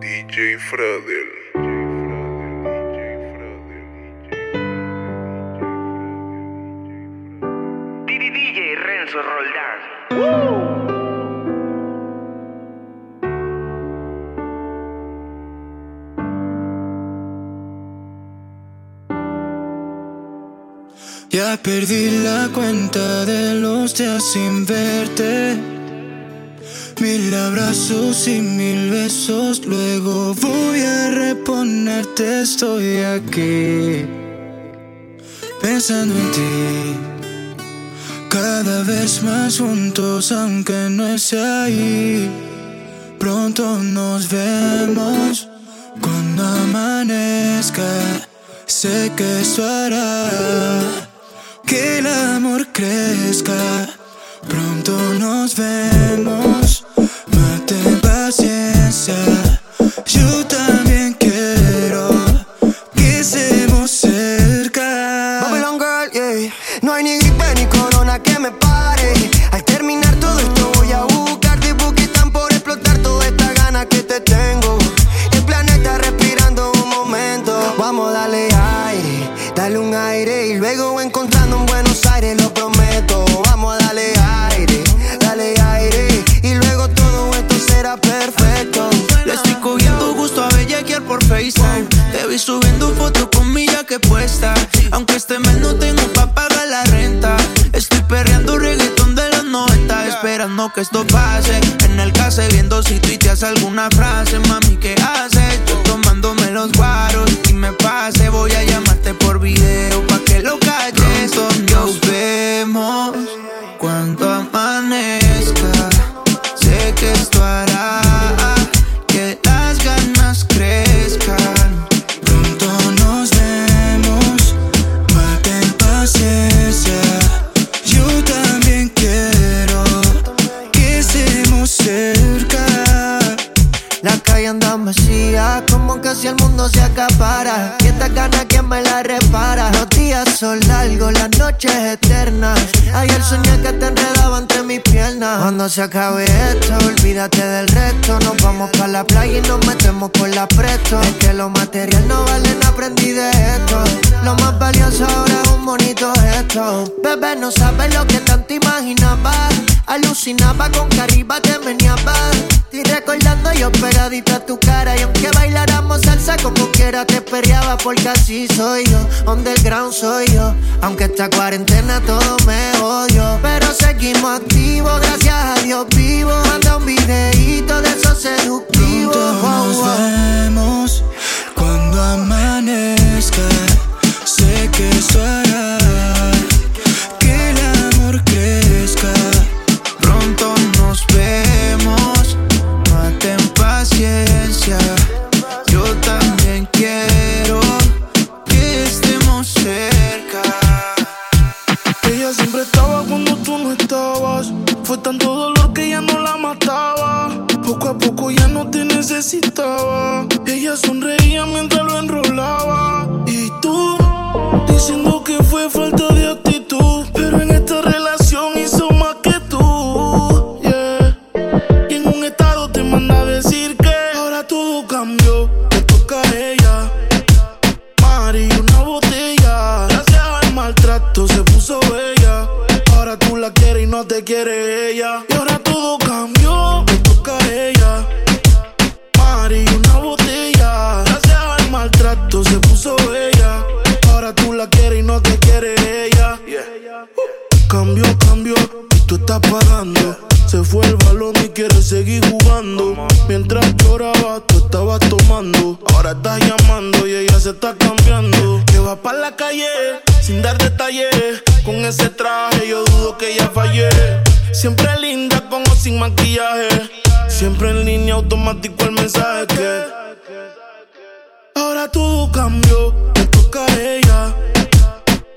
DJ Fradel. DJ Renzo Roldán. Ya perdí la cuenta de los días sin verte. Mil abrazos y mil besos, luego voy a reponerte. Estoy aquí pensando en ti. Cada vez más juntos, aunque no esté ahí. Pronto nos vemos cuando amanezca. Sé que eso hará que el amor crezca. Pronto nos vemos, paciência. Juntando Aunque este mes no tengo pa' pagar la renta. Estoy perreando reggaetón de los 90. Esperando que esto pase. En el case viendo si tuiteas alguna frase. Las noches eternas. Ayer soñé que te enredaba entre mis piernas. Cuando se acabe esto, olvídate del resto. Nos vamos para la playa y nos metemos por la presto. Es que lo material no vale, nada, aprendí de esto. Lo más valioso ahora es un bonito gesto. Bebé, no sabes lo que tanto imaginaba. Alucinaba con que arriba te meneaba. Estoy recordando yo pegadito a tu cara. Y aunque bailáramos salsa como quiera, te perreaba porque así soy yo. Underground soy yo. Esta cuarentena todo me odio. Pero seguimos activos, gracias a Dios vivo. Manda un videíto de esos seductivos. Nos Oh, oh. vemos cuando amanezca. Sé que esto estaba cuando tú no estabas. Fue tanto dolor que ya no la mataba. Poco a poco ya no te necesitaba. Ella sonreía mientras lo enrolaba. Y tú, diciendo que quiere ella. Y ahora todo cambió, te toca a ella. Mari, una botella. Gracias al maltrato se puso bella. Ahora tú la quieres y no te quiere ella. Cambio, cambio, y tú estás pagando. Se fue el balón y quiere seguir jugando. Mientras lloraba, tú estabas tomando. Ahora estás llamando y ella se está cambiando. Que va para la calle sin dar detalles. Con ese traje yo dudo que ella fallé. Siempre linda con o sin maquillaje. Siempre en línea automático el mensaje. Ahora todo cambió, te toca a ella.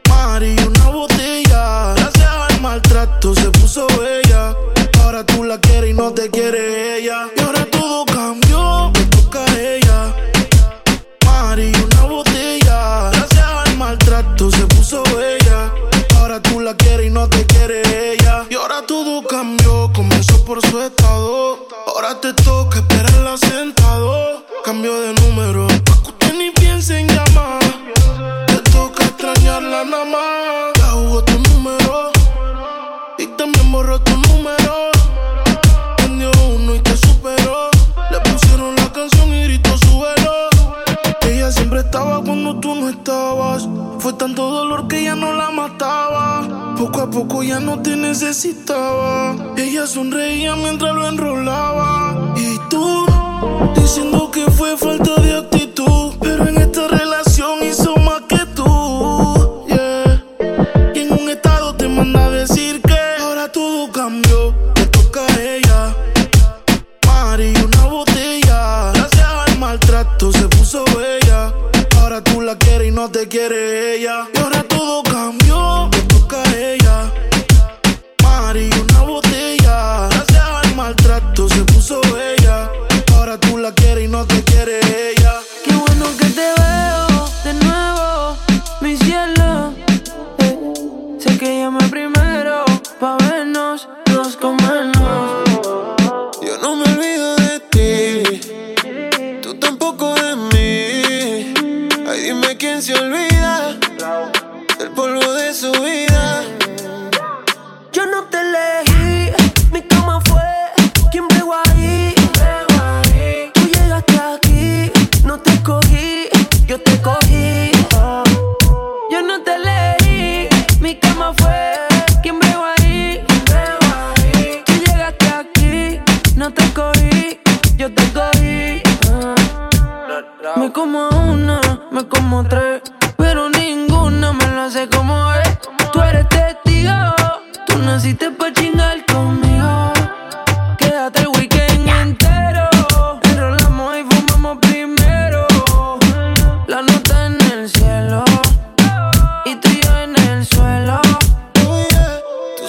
Mari, una botella. Gracias al maltrato se puso bella. Tú la quieres y no te quiere ella. Y ahora todo cambió, te toca a ella. Mari, una botella. Gracias al maltrato se puso bella. Ahora tú la quieres y no te quiere ella. Y ahora todo cambió, comenzó por su estado. Ahora te toca sonreía mientras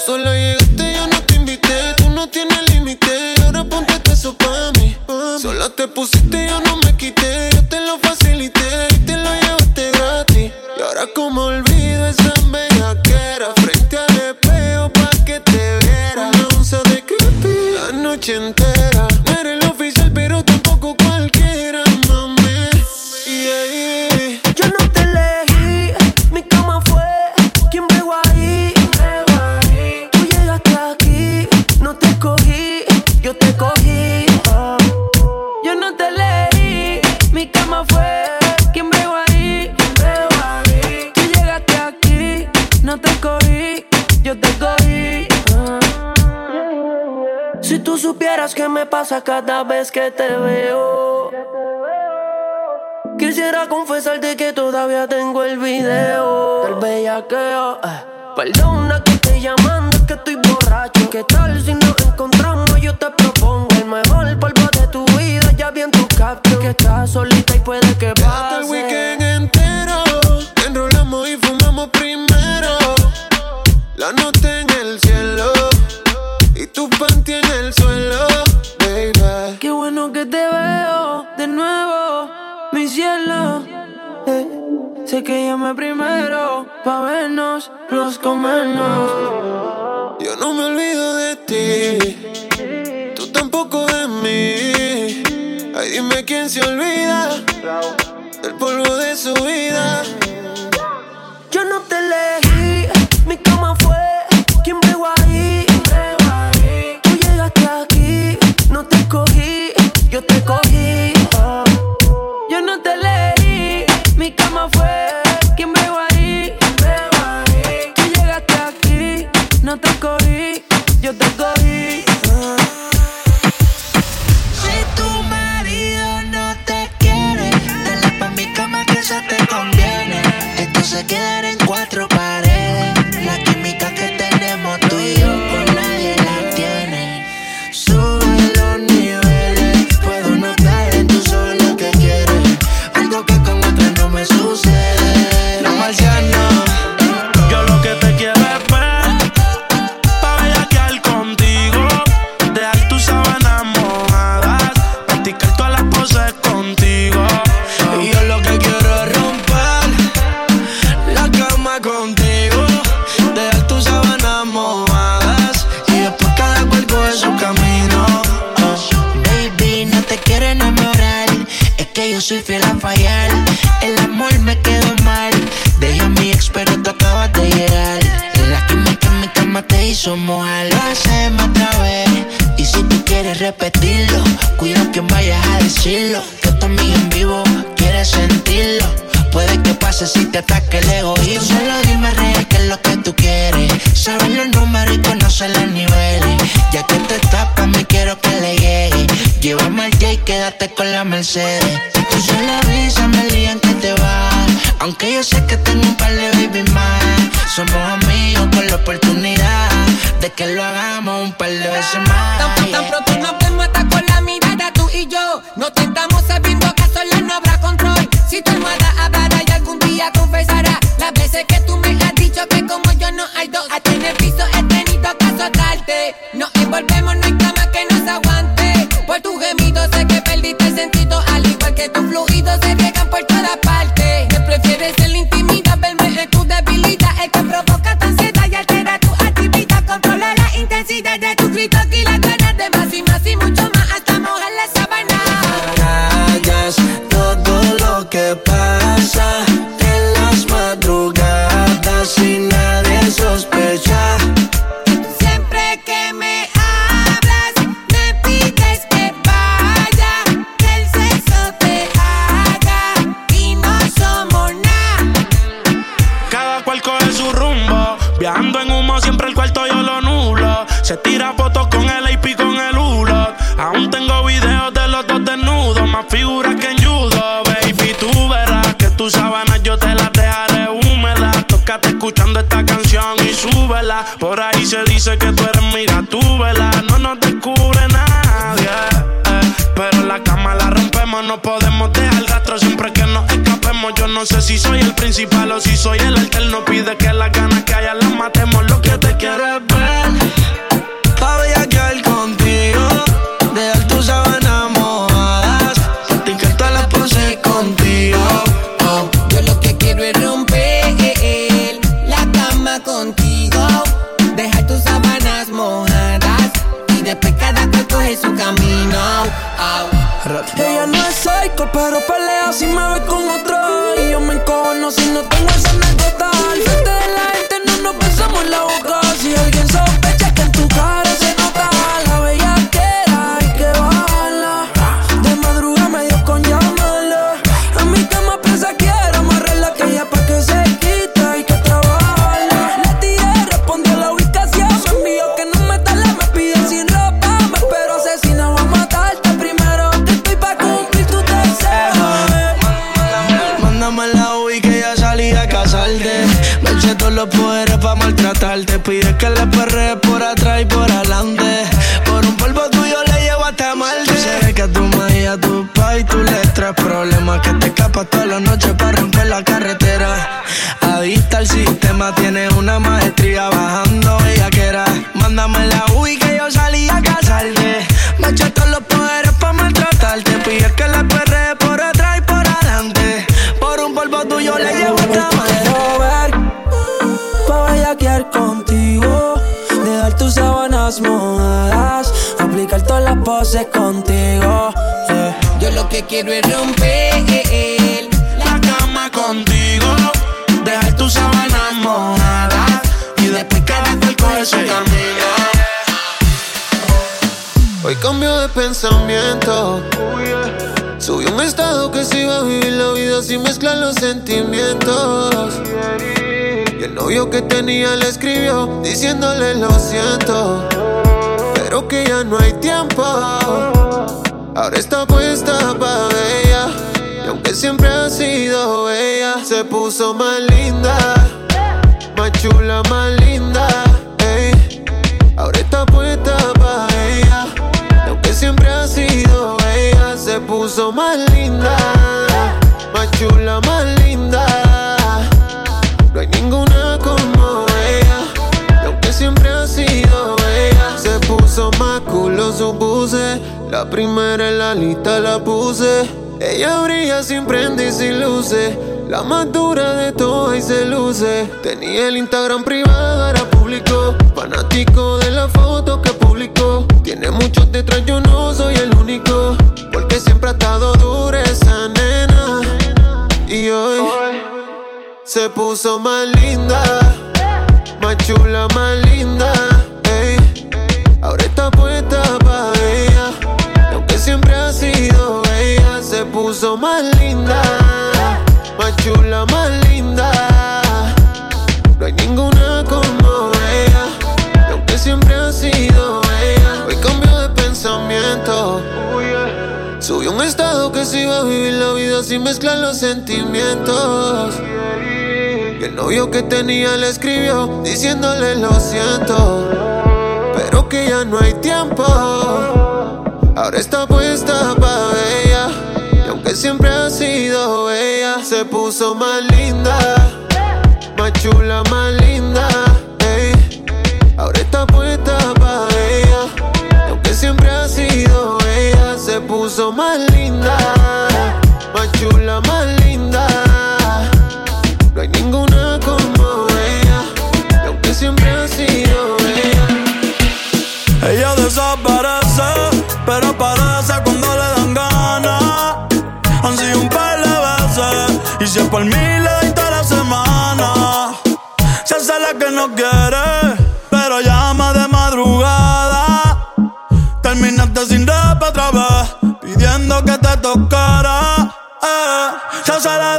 Solo llegaste, y yo no te invité. Tú no tienes límite. Ahora ponte eso pa' Solo te pusiste, yo no cada vez que te veo. Quisiera confesarte que todavía tengo el video del bellaqueo. Eh. Perdona que te llamando, que estoy borracho. ¿Qué tal si nos encontramos? Yo te propongo el mejor polvo de tu vida. Ya vi en tu caption que estás solita y puede que pase. el weekend entero, enrolamos y fumamos primero. La noche en el Sé que llamé primero pa' vernos, los comernos. Yo no me olvido de ti, tú tampoco de mí. Ay, dime quién se olvida del polvo de su vida. Yo no te elegí, mi cama fue quien pegó ahí. Tú llegaste aquí, no te cogí, yo te cogí. se quedar en cuatro. mira tu vela. No nos descubre nadie. Eh. Pero la cama la rompemos, no podemos dejar rastro siempre que nos escapemos. Yo no sé si soy el principal o si soy el alterno. Pide que las ganas que haya las matemos. Lo que te quiero es ver. pa' toda la noche pa' romper la carretera. Adicta al sistema, tiene una maestría bajando bellaquera. Mándame la UI que yo salí a casarte. Macho todos los poderes pa' maltratarte. Pide que la perre por atrás y por adelante. Por un polvo tuyo le llevo esta madera. Pa' bellaquear contigo. Dejar tus sábanas mojadas. Aplicar todas las poses contigo. Eh. Yo lo que quiero es romper. Eh, eh. Hoy cambio de pensamiento. Subí un estado que se iba a vivir la vida sin mezclar los sentimientos. Y el novio que tenía le escribió diciéndole lo siento, pero que ya no hay tiempo. Ahora está puesta para ella, y aunque siempre ha sido ella, se puso más linda, más chula, más linda. más linda, más chula, más linda. No hay ninguna como ella, y aunque siempre ha sido ella. Se puso más culo, supuse. La primera en la lista la puse. Ella brilla sin prende y sin luces. La más dura de todas y se luce. Tenía el Instagram privado, era público. Fanático de la foto que publicó. Tiene muchos detrás, yo no soy el único. Porque siempre ha estado dura esa nena. Y hoy, se puso más linda. Más chula, más linda. Ey. Ahora está puesta para ella. Y aunque siempre ha sido ella, se puso más linda. Más chula, más celos y mezclan los sentimientos. Y el novio que tenía le escribió diciéndole lo siento, pero que ya no hay tiempo. Ahora está puesta pa' ella, y aunque siempre ha sido bella se puso más linda. Por mí le doy toda la semana. Se hace la que no quiere, pero llama de madrugada. Terminaste sin rap otra vez, pidiendo que te tocara. Eh, se hace la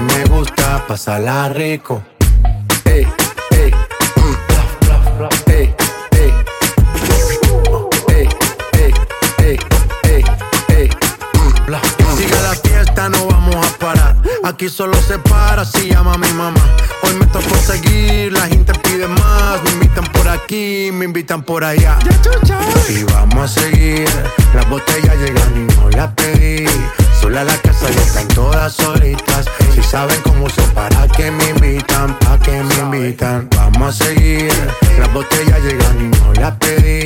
me gusta pasarla rico. Ey, ey, mm. ey, ey, ey, ey, ey, ey, ey. La fiesta, no vamos a parar. Aquí solo se para si llama a mi mamá. Hoy me tocó seguir, la gente pide más. Me invitan por aquí, me invitan por allá. Y vamos a seguir, las botellas llegan y no las pedí Sola la casa y están todas solitas. Si saben cómo se para que me invitan, pa' que me invitan. Vamos a seguir, las botellas llegan y no las pedí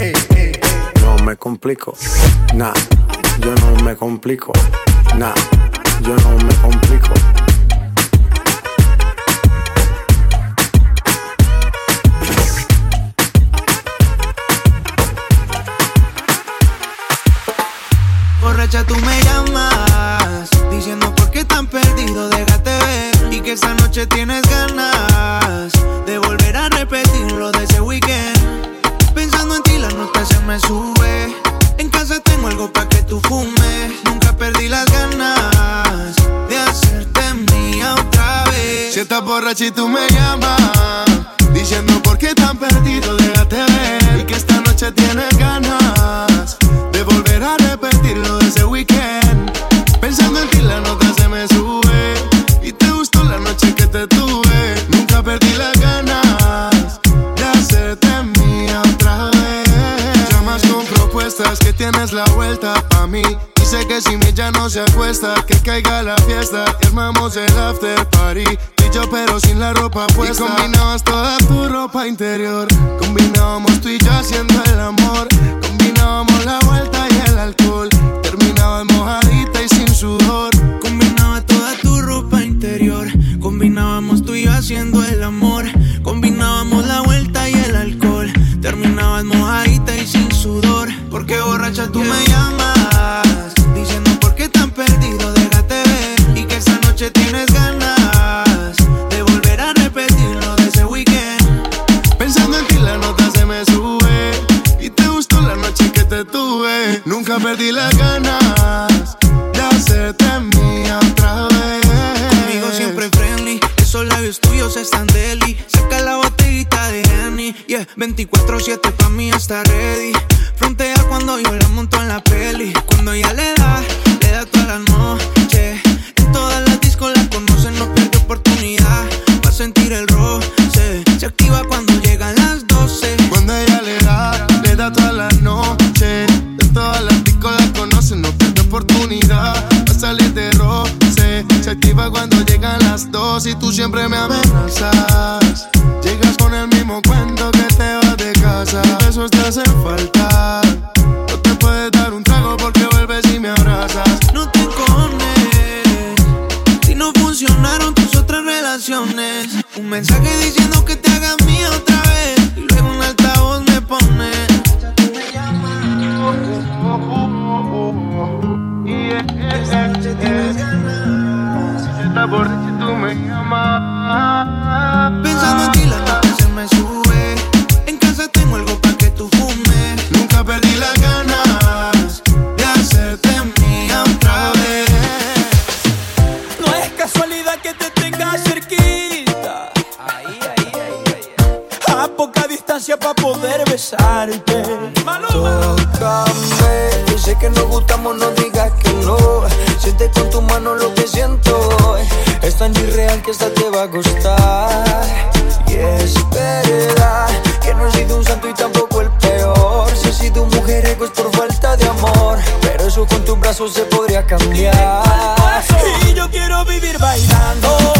Eh, eh, eh. No me complico, nah, yo no me complico, nah, yo no me complico. Borracha, tú me llamas, diciendo por qué tan perdido, déjate ver. Y que esta noche tienes ganas de volver a repetir lo de ese weekend me sube. En casa tengo algo pa' que tú fumes. Nunca perdí las ganas de hacerte mía otra vez. Si estás borracha y tú me llamas, diciendo por qué tan perdido, déjate ver. Y que esta noche tienes ganas de volver a repetir lo de ese weekend. la vuelta a mí. Dice que si mi ya no se acuesta, que caiga la fiesta y armamos el after party. Y yo pero sin la ropa puesta. Y combinabas toda tu ropa interior. Combinábamos tú y yo haciendo el amor. Combinábamos la vuelta 24-7 pa' mí está ready. Frontea cuando yo la monto en la peli. Cuando ella le da, le da toda la noche. En todas las discos la conocen, no pierde oportunidad. Va a sentir el roce. Se activa cuando llegan las 12. Cuando ella le da, le da toda la noche. En todas las discos la conocen, no pierde oportunidad. Va a salir de roce. Se activa cuando llegan las 12 y tú siempre me amenazas. paso se podría cambiar. Y yo quiero vivir bailando.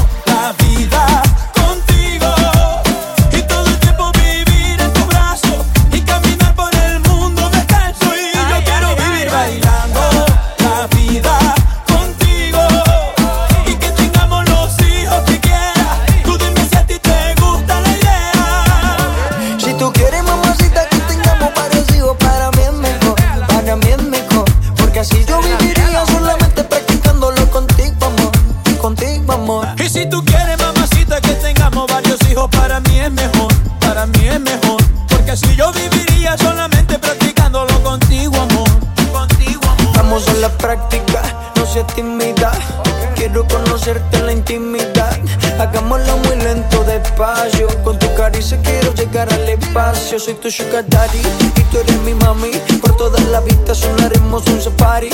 Yo soy tu sugar daddy y tú eres mi mami. Por toda la vistas sonaremos un safari.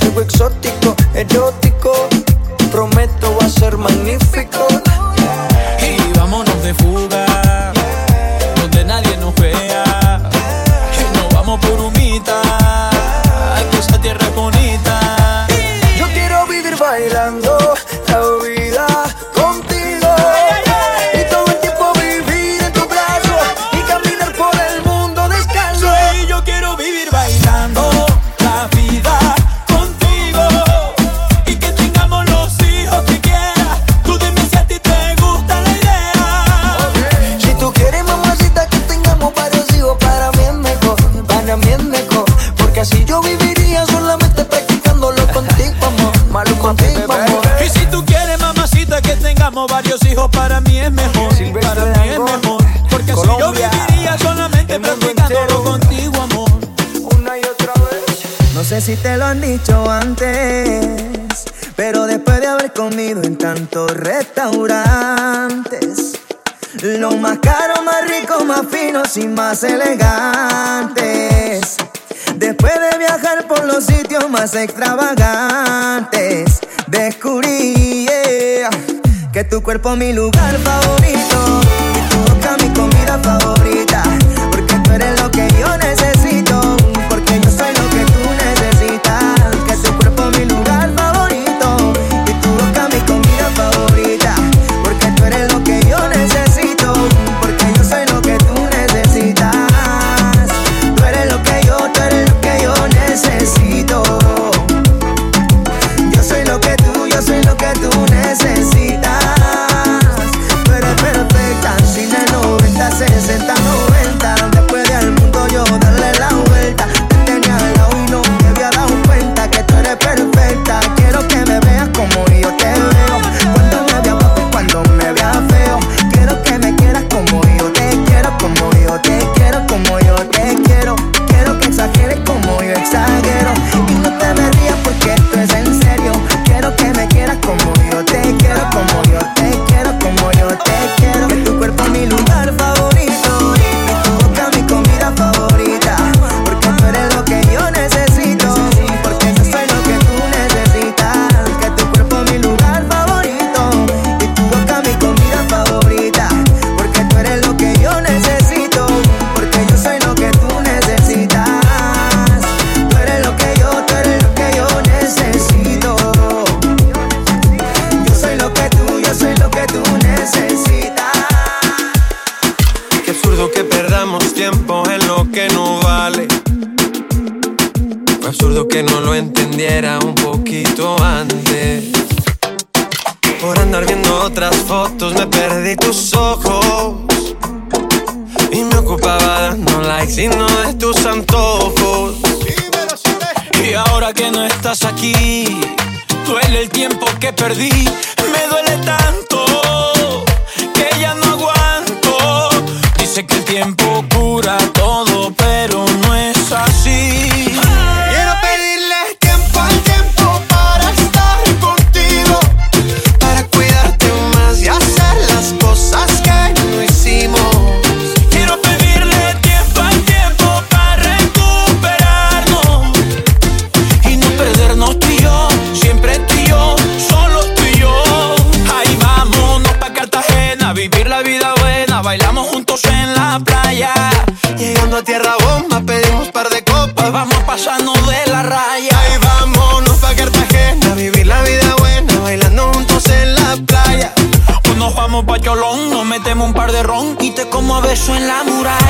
Algo exótico, erótico. Prometo va a ser magnífico. si te lo han dicho antes, pero después de haber comido en tantos restaurantes, lo más caro, más rico, más finos y más elegantes. Después de viajar por los sitios más extravagantes, descubrí que tu cuerpo es mi lugar favorito. en la muralla.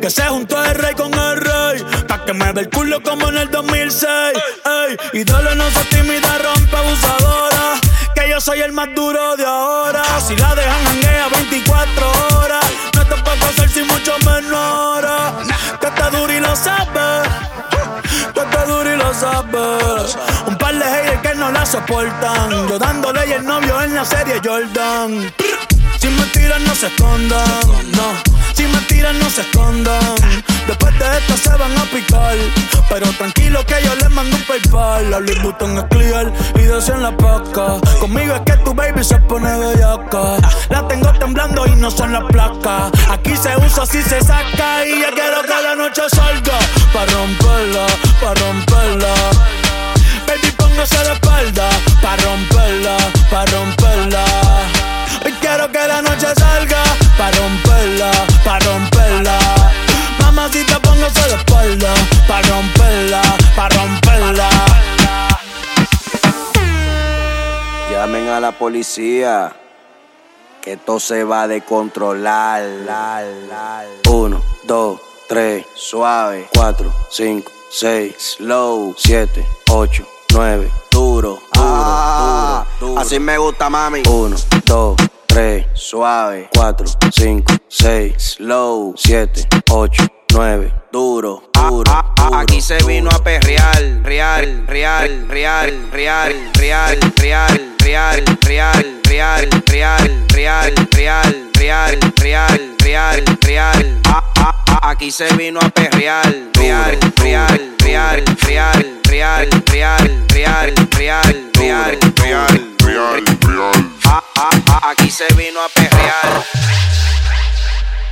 Que se juntó el rey con el rey. Pa' que me dé el culo como en el 2006. Ey, ídolo no soy tímida, rompe abusadora. Que yo soy el más duro de ahora. Si la dejan janguea 24 horas. No te puedo hacer si mucho menos ahora. Que está duro y lo sabes. Que está duro y lo sabes. Un par de haters que no la soportan. Yo dándole y el novio en la serie Jordan. Si mentiras no se escondan, no mentiras no se escondan. Después de esto se van a picar. Pero tranquilo que yo les mando un paypal. La Louis Vuitton es clear y dos en la paca. Conmigo es que tu baby se pone bellaca. La tengo temblando y no son las placas. Aquí se usa, si se saca. Y yo quiero que la noche salga. Pa' romperla, pa' romperla. Baby, póngase la espalda. Pa' romperla, pa' romperla. Y quiero que la noche salga Pa' romperla, pa' romperla. Mamá, si te pongo la espalda Pa' romperla, pa' romperla. Llamen a la policía Que esto se va a descontrolar. Uno, dos, tres, suave. Cuatro, cinco, seis, slow. Siete, ocho nueve. Duro, duro, ah, duro, duro. Así me gusta, mami. Uno, dos, tres, suave. Cuatro, cinco, seis, slow. Siete, ocho. 9, duro, duro, duro. Aquí se vino a perrear, real, real, real, real, real, real, real, real, real, real, real, real, real, real, real, real. Aquí se vino a perrear, real, real, real, real, real, real, real, real, real, real, real, real. Aquí se vino a perrear.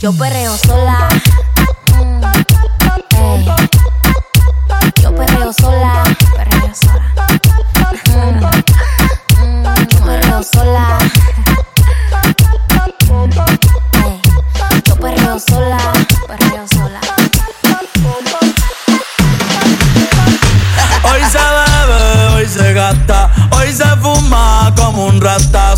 Yo perreo sola. Mm. Yo perreo sola. Perreo sola. Mm, mm, Yo perreo sola. Yo perreo sola. Perreo sola. Hoy se bebe, hoy se gasta,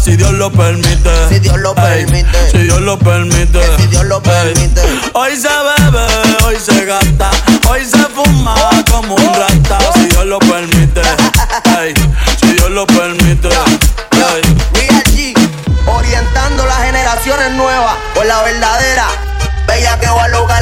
si Dios lo permite. Si Dios lo permite. Si Dios lo permite. Si Dios lo permite. Hoy se bebe, hoy se gasta, hoy se fuma como un rata, si Dios lo permite. Ey, si Dios lo permite. VLG, orientando las generaciones nuevas por la verdadera. Bella que va a lograr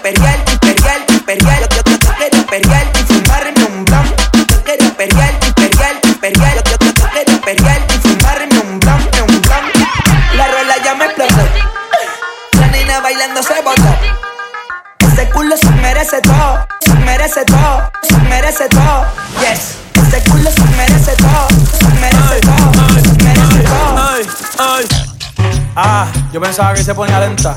imperial, imperial, imperial. Yo, yo, yo quiero imperial y fumarme un blunt. Yo quiero imperial, imperial, imperial. Yo, yo, yo quiero imperial y fumarme un blunt, un. La rola ya me explotó. La nena bailando se botó. Ese culo se merece todo, se merece todo, se merece todo. Yes. Ese culo se merece todo, se merece todo, merece todo. Ay, ay. Ah, yo pensaba que se ponía lenta.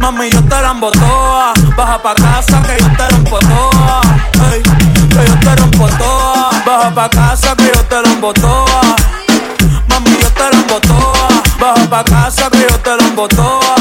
Mami, yo te la embotoa. Baja pa' casa que yo te rompo toa. Hey, que yo te rompo toa. Baja pa' casa que yo te la embotoa. Mami, yo te la embotoa. Baja pa' casa que yo te la embotoa.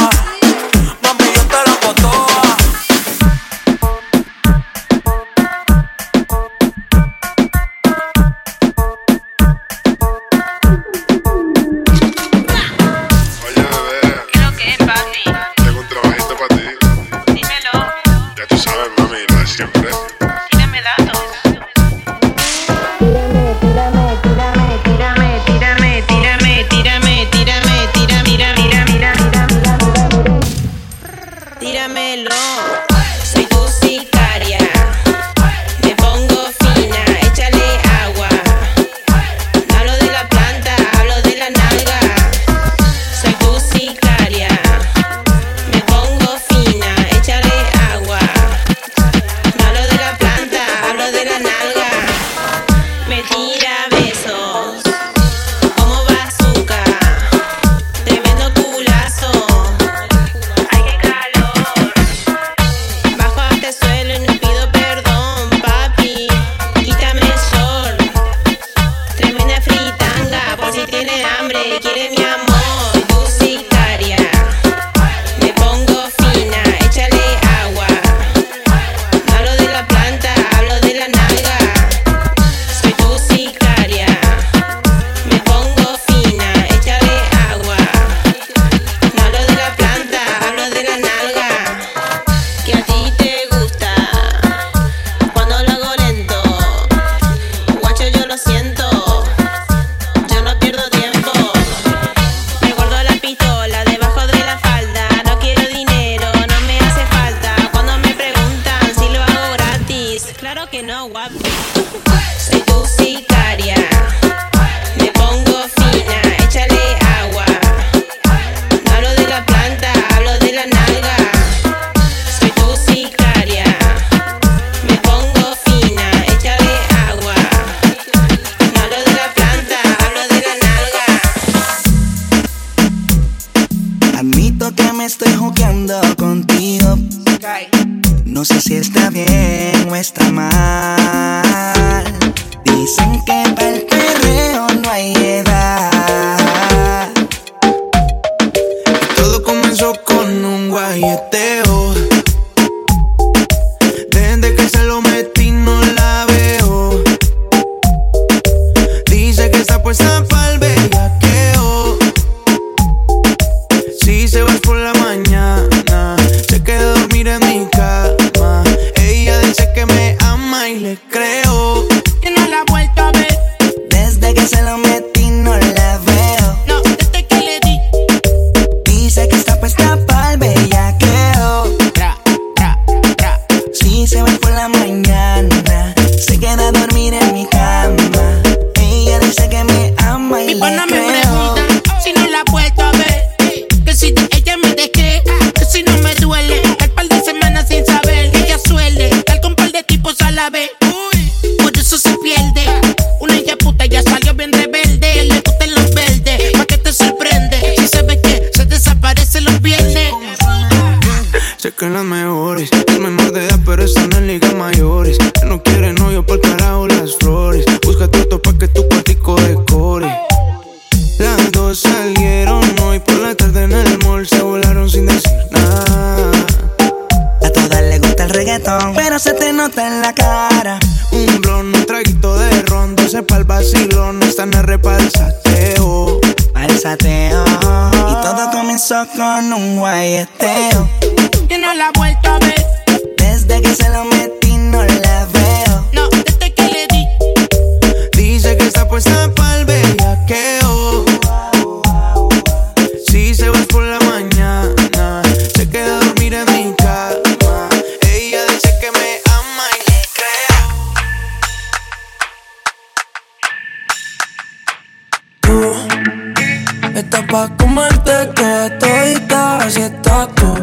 Pa' comerte toda todita, así estás tú.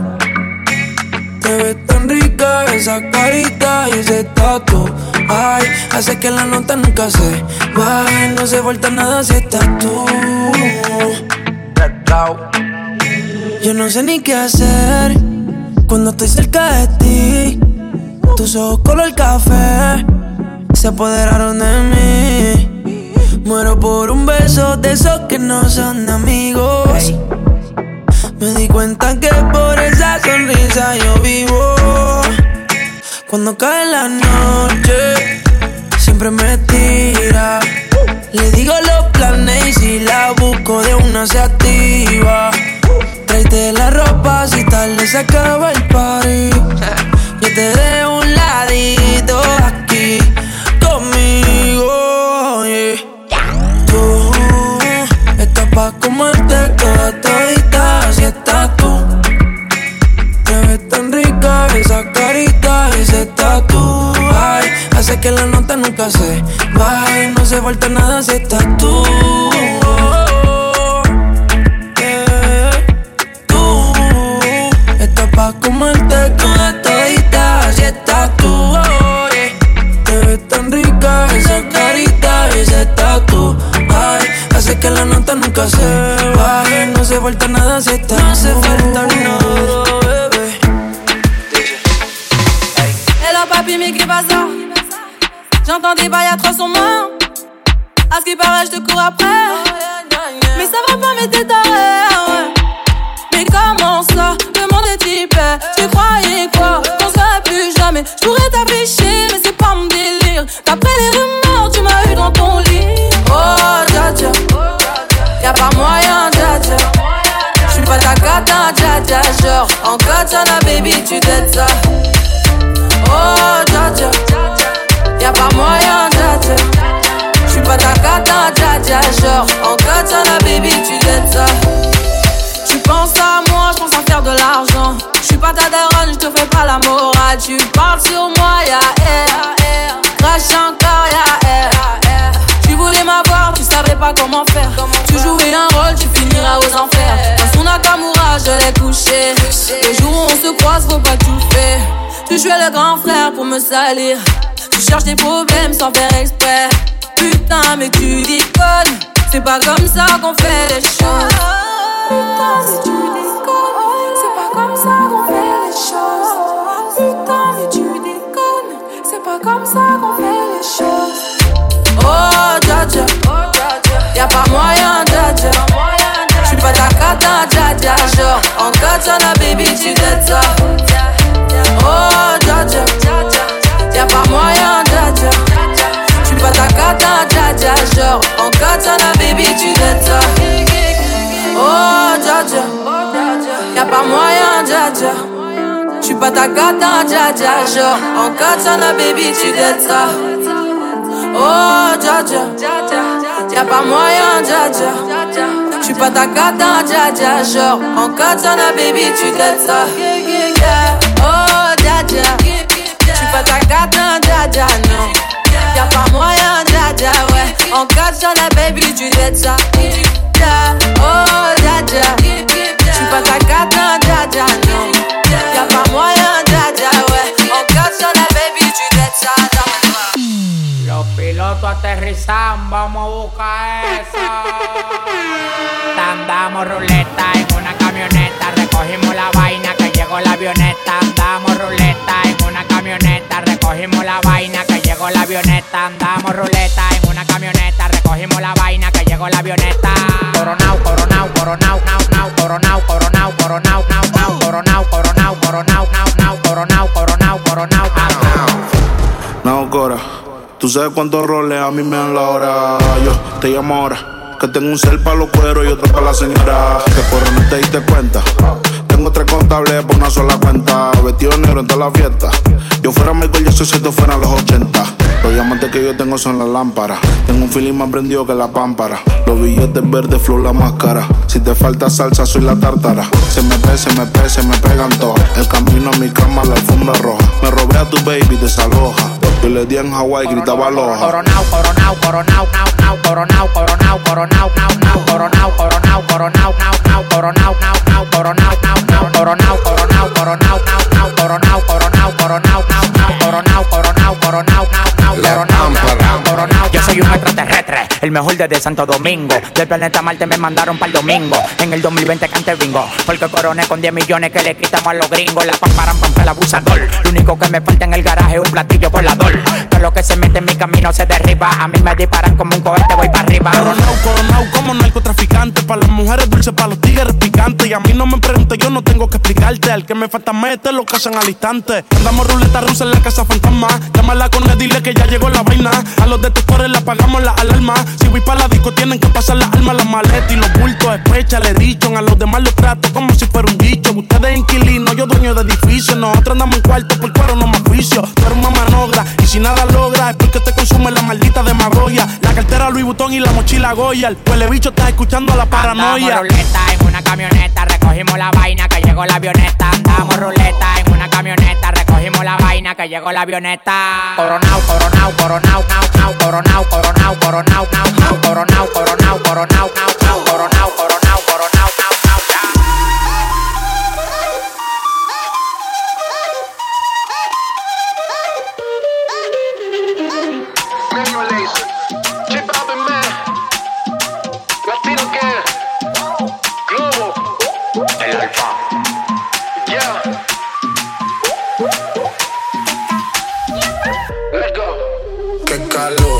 Te ves tan rica esa carita y ese tatu. Ay, hace que la nota nunca se baje, no se vuelta nada si estás tú. Yo no sé ni qué hacer cuando estoy cerca de ti. Tus ojos color café se apoderaron de mí. Muero por un beso de esos que no son amigos. Me di cuenta que por esa sonrisa yo vivo. Cuando cae la noche, siempre me tira. Le digo los planes y si la busco de una se activa. Tráete la ropa si tarde se acaba el party. Yo te dejo un ladito aquí esa carita ese tatu. Ay, hace que la nota nunca se baje, no se falta nada si estás tú. Yeah. Tú pa' comerte toda todita, así estás tú. Yeah. Te ves tan rica esa carita ese tatu. Ay, hace que la nota nunca se baje, no se falta nada si estás No se falta nada, J'entends des bails à 300 mains. À ce qui paraît, je te cours après. Mais ça va pas, mais t'es taré. Mais comment ça? Est type. Tu croyais quoi? Qu'on serait plus jamais. Je pourrais t'afficher, mais c'est pas mon délire. D'après les rumeurs, tu m'as eu dans ton lit. Oh, dja dja. Y'a pas moyen, dja dja. J'suis pas ta cata, dja dja. Genre, en katana, baby, tu t'aides ça. Oh, Y'a pas moyen, dja dja. J'suis pas ta cata, dja dja. Genre, en katana, baby, tu t'aides ça. Tu penses à moi, je pense à faire de l'argent. Je suis pas ta daronne, je te fais pas la morale. Tu parles sur moi, ya air. Crash encore, ya air. Tu voulais m'avoir, tu savais pas comment faire. Tu jouais un rôle, tu finiras aux enfers. Dans son Nakamura, je l'ai couché. Le jour où on se croise, faut pas tout faire. Tu jouais le grand frère pour me salir. Tu cherches des problèmes sans faire exprès. Putain, mais tu déconnes. C'est pas comme ça qu'on fait les choses. Putain, mais tu déconnes. C'est pas comme ça qu'on fait les choses. Putain, mais tu déconnes. C'est pas comme ça qu'on fait les choses. Oh, dja dja. Y'a pas moyen, dja dja. J'suis pas ta cata, dja dja. Genre, en katana, baby, tu t'aides ça. Cata, dja dja. Genre, en katana, baby, tu t'aides ça. Oh, dja dja. Y'a pas moyen, dja dja. J'suis pas ta cata, dja dja. Genre, en katana, baby, tu t'aides ça. Oh, dja dja. Y'a pas moyen, dja dja. J'suis pas ta cata, dja dja. Genre, en katana, baby, tu t'aides ça. Oh, dja dja. J'suis pas ta cata, dja dja, non. Y'a pas moyen, dja dja, ouais. En katana, baby, tu t'aides ça. Oh, dja dja. J'suis pas ta dja dja. Y'a moyen, dja dja, ouais. Katana, baby, tu. Los pilotos aterrizan, vamos a buscar eso. Andamos ruleta en una recogimos la vaina que llegó la avioneta. Andamos ruleta en una camioneta, recogimos la vaina que llegó la avioneta. Andamos ruleta en una camioneta, recogimos la vaina que llegó la avioneta. Coronao, coronao, coronao, nao, nao, coronao, coronao, coronao, nao, nao, coronao, coronao, coronao, nao, nao, coronao, coronao, coronao. No, Cora, tú sabes cuántos roles a mí me dan la hora. Yo te llamo ahora. Que tengo un cel para los cueros y otro para la señora. Que por no te diste cuenta. Tengo tres contables por una sola cuenta. Vestido negro en toda la fiesta. Yo fuera Michael Jackson si esto fuera los 80. Los diamantes que yo tengo son las lámparas. Tengo un feeling más prendido que la pámpara. Los billetes verdes, flow la máscara. Si te falta salsa, soy la tártara. Se me pe, se me pe, se me pegan todas. El camino a mi cama, la alfombra roja. Me robé a tu baby, desaloja. Yo le di en Hawaii, gritaba aloha. Coronao, coronao, coronao, nao, nao, coronao, coronao, coronao, nao, nao, coronao, coronao, coronao, nao, nao, coronao, nao, nao, coronao, nao, nao, coronao, coronao, coronao, nao, nao, coronao, coronao, coronao, nao, nao, coronao, Yo soy un extraterrestre, el mejor desde Santo Domingo. Del planeta Marte me mandaron para el domingo. En el 2020 cante bingo. Porque coroné con 10 millones que le quitamos a los gringos. La pamparan pampa el abusador. Lo único que me falta en el garaje es un platillo volador. Todo lo que se mete en mi camino se derriba. A mí me disparan como un cohete, voy para arriba. Coronao, coronao como narcotraficante. Para las mujeres dulces, para los tigres picantes. Y a mí no me preguntes, yo no tengo que explicarte. Al que me falta mete lo casan al instante. Andamos ruleta rusa en la casa fantasma. Llámala con él, dile que ya llegó la vaina. A los detectores le apagamos la alarma. Si voy para la disco, tienen que pasar las almas, las maletas y los bultos. Especha, le dicho. A los demás los trato como si fuera un bicho. Ustedes inquilinos, yo dueño de edificio. Nosotros andamos en cuarto por cuero, no más juicio. Tú eres una manogra y si nada logra es porque te consume la maldita demagogia. La cartera Louis Vuitton y la mochila Goya. El huele bicho está escuchando la paranoia. Andamos ruleta en una camioneta, recogimos la vaina que llegó la avioneta. Andamos ruleta en una camioneta, recogimos la vaina que llegó la avioneta. Coronao, coronao, coronao, nao, nao, coronao, coronao, coronao, nao, nao, coronao, coronao, coronao, nao, nao, coronao, coronao, coronao, calor,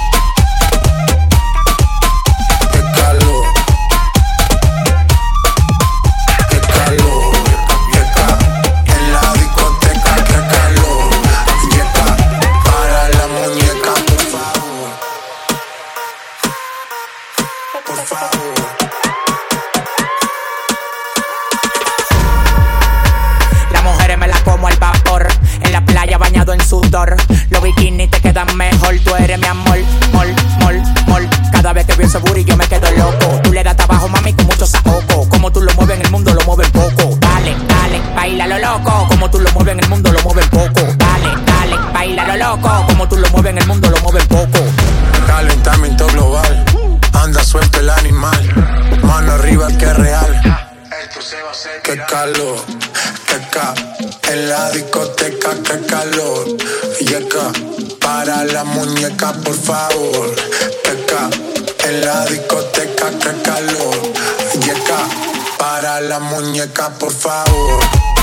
Ese booty yo me quedo loco. Tú le das trabajo, mami, con mucho saoco. Como tú lo mueves en el mundo, lo mueves poco. Dale, dale, baila lo loco. Como tú lo mueves en el mundo, lo mueves poco. Dale, dale, baila lo loco. Como tú lo mueves en el mundo, lo mueves poco. Calentamiento global, anda suelto el animal, mano arriba que es real. Qué calor, qué ca, en la discoteca, qué calor. Llega para la muñeca, por favor. Muñeca, por favor.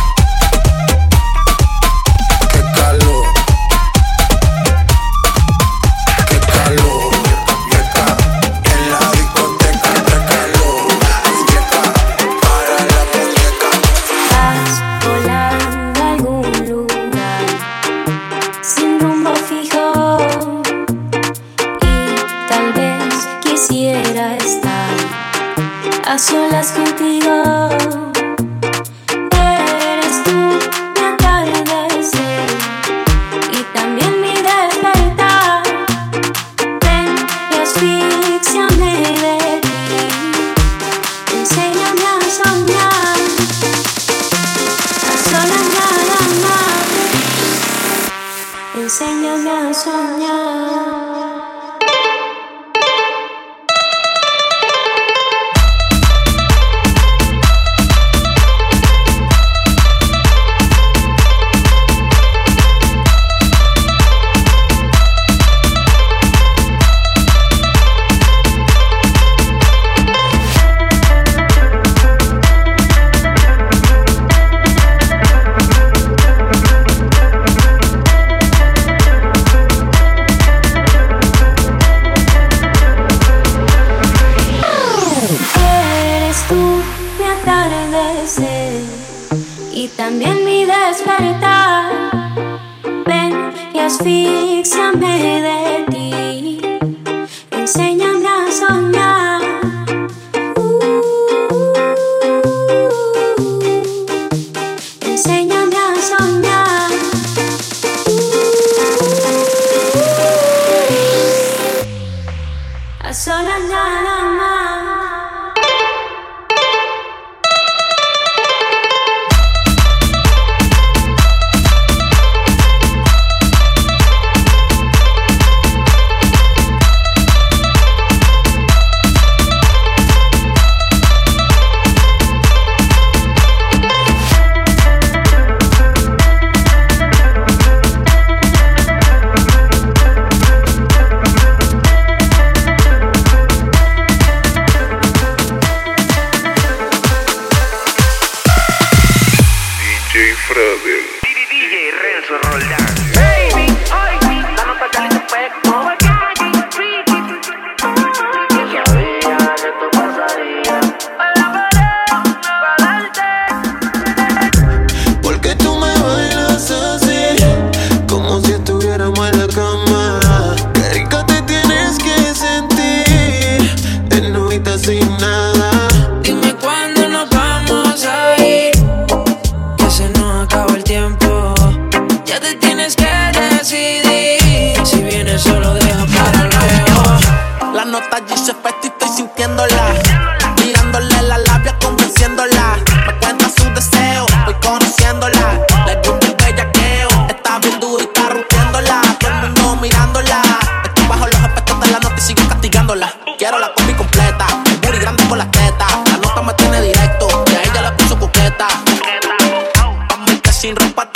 sin ropa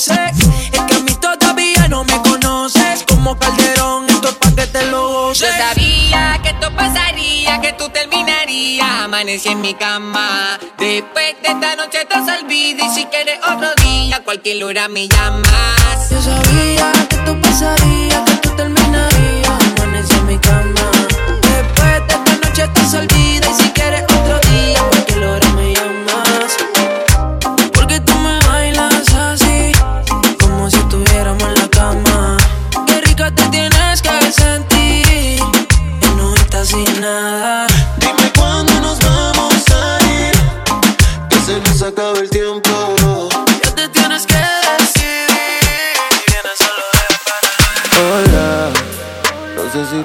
Es que a mí todavía no me conoces como Calderón, esto es pa' que te lo goces. Yo sabía que esto pasaría, que tú terminarías. Amanecí en mi cama. Después de esta noche te olvidas y si quieres otro día, cualquier hora me llamas. Yo sabía que esto pasaría, que tú terminarías.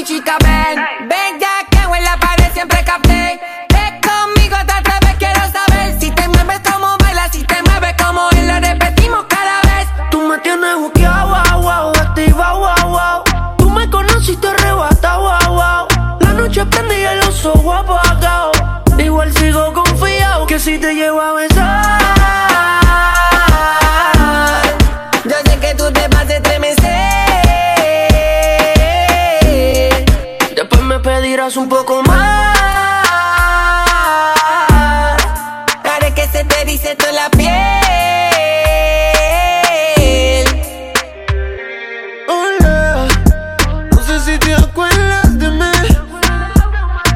Darte, chica. Ven, ven ya que en la pared siempre capté. Ven conmigo otra vez, quiero saber si te mueves como bailas, si te mueves como él, lo repetimos cada vez. Tú me tienes buqueado, wow, wow, activa, wow, wow. Tú me conociste arrebatado, wow, wow. La noche prendí los ojos apagados. Igual sigo confiado que si te llevo a besar. Si te acuerdas de mí.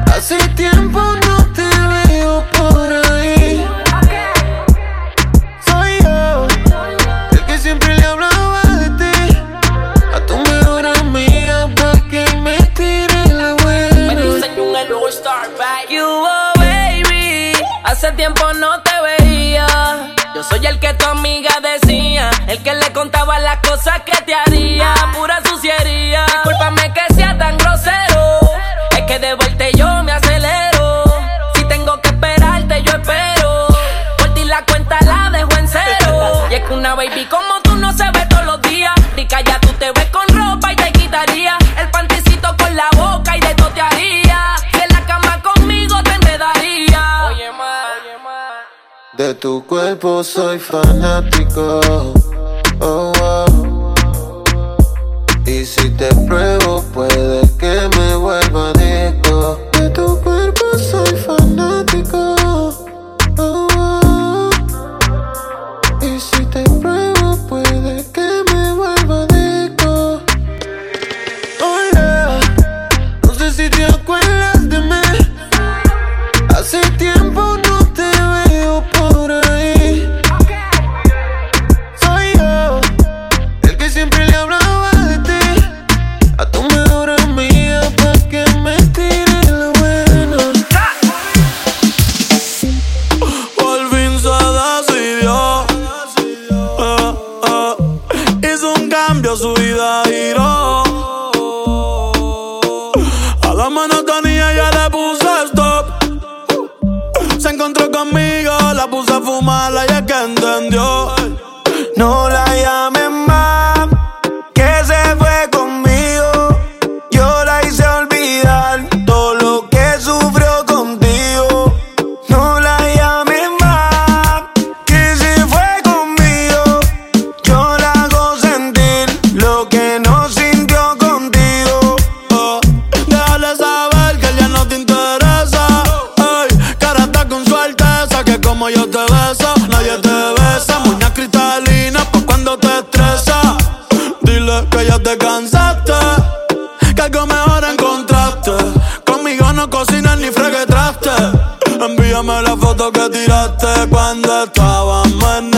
Hace tiempo no te veo por ahí. Soy yo, el que siempre le hablaba de ti. A tu mejor amiga pa' que me tire la buena. You oh, baby, hace tiempo no te veía. Yo soy el que tu amiga decía, el que le contaba las cosas que te haría, pura baby como tú no se ve todos los días. Rica ya tú te ves con ropa y te quitaría el panticito con la boca y de todo te haría. En la cama conmigo te enredaría. Oye, ma, oye, ma. De tu cuerpo soy fanático. Oh, como yo te beso, nadie te besa. Muña cristalina pa' cuando te estresa. Dile que ya te cansaste, que algo mejor encontraste. Conmigo no cocinas ni fregue traste. Envíame la foto que tiraste cuando estábamos en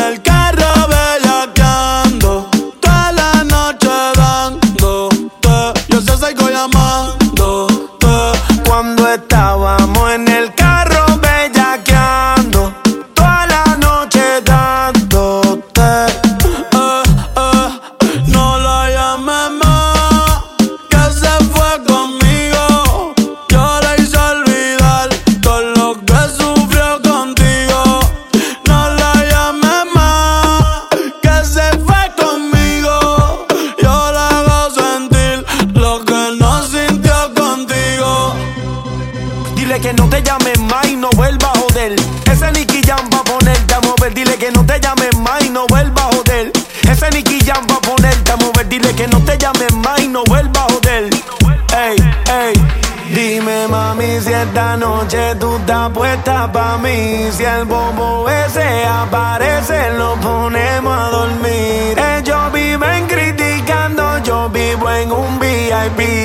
Si el bobo ese aparece, lo ponemos a dormir. Ellos viven criticando, yo vivo en un VIP.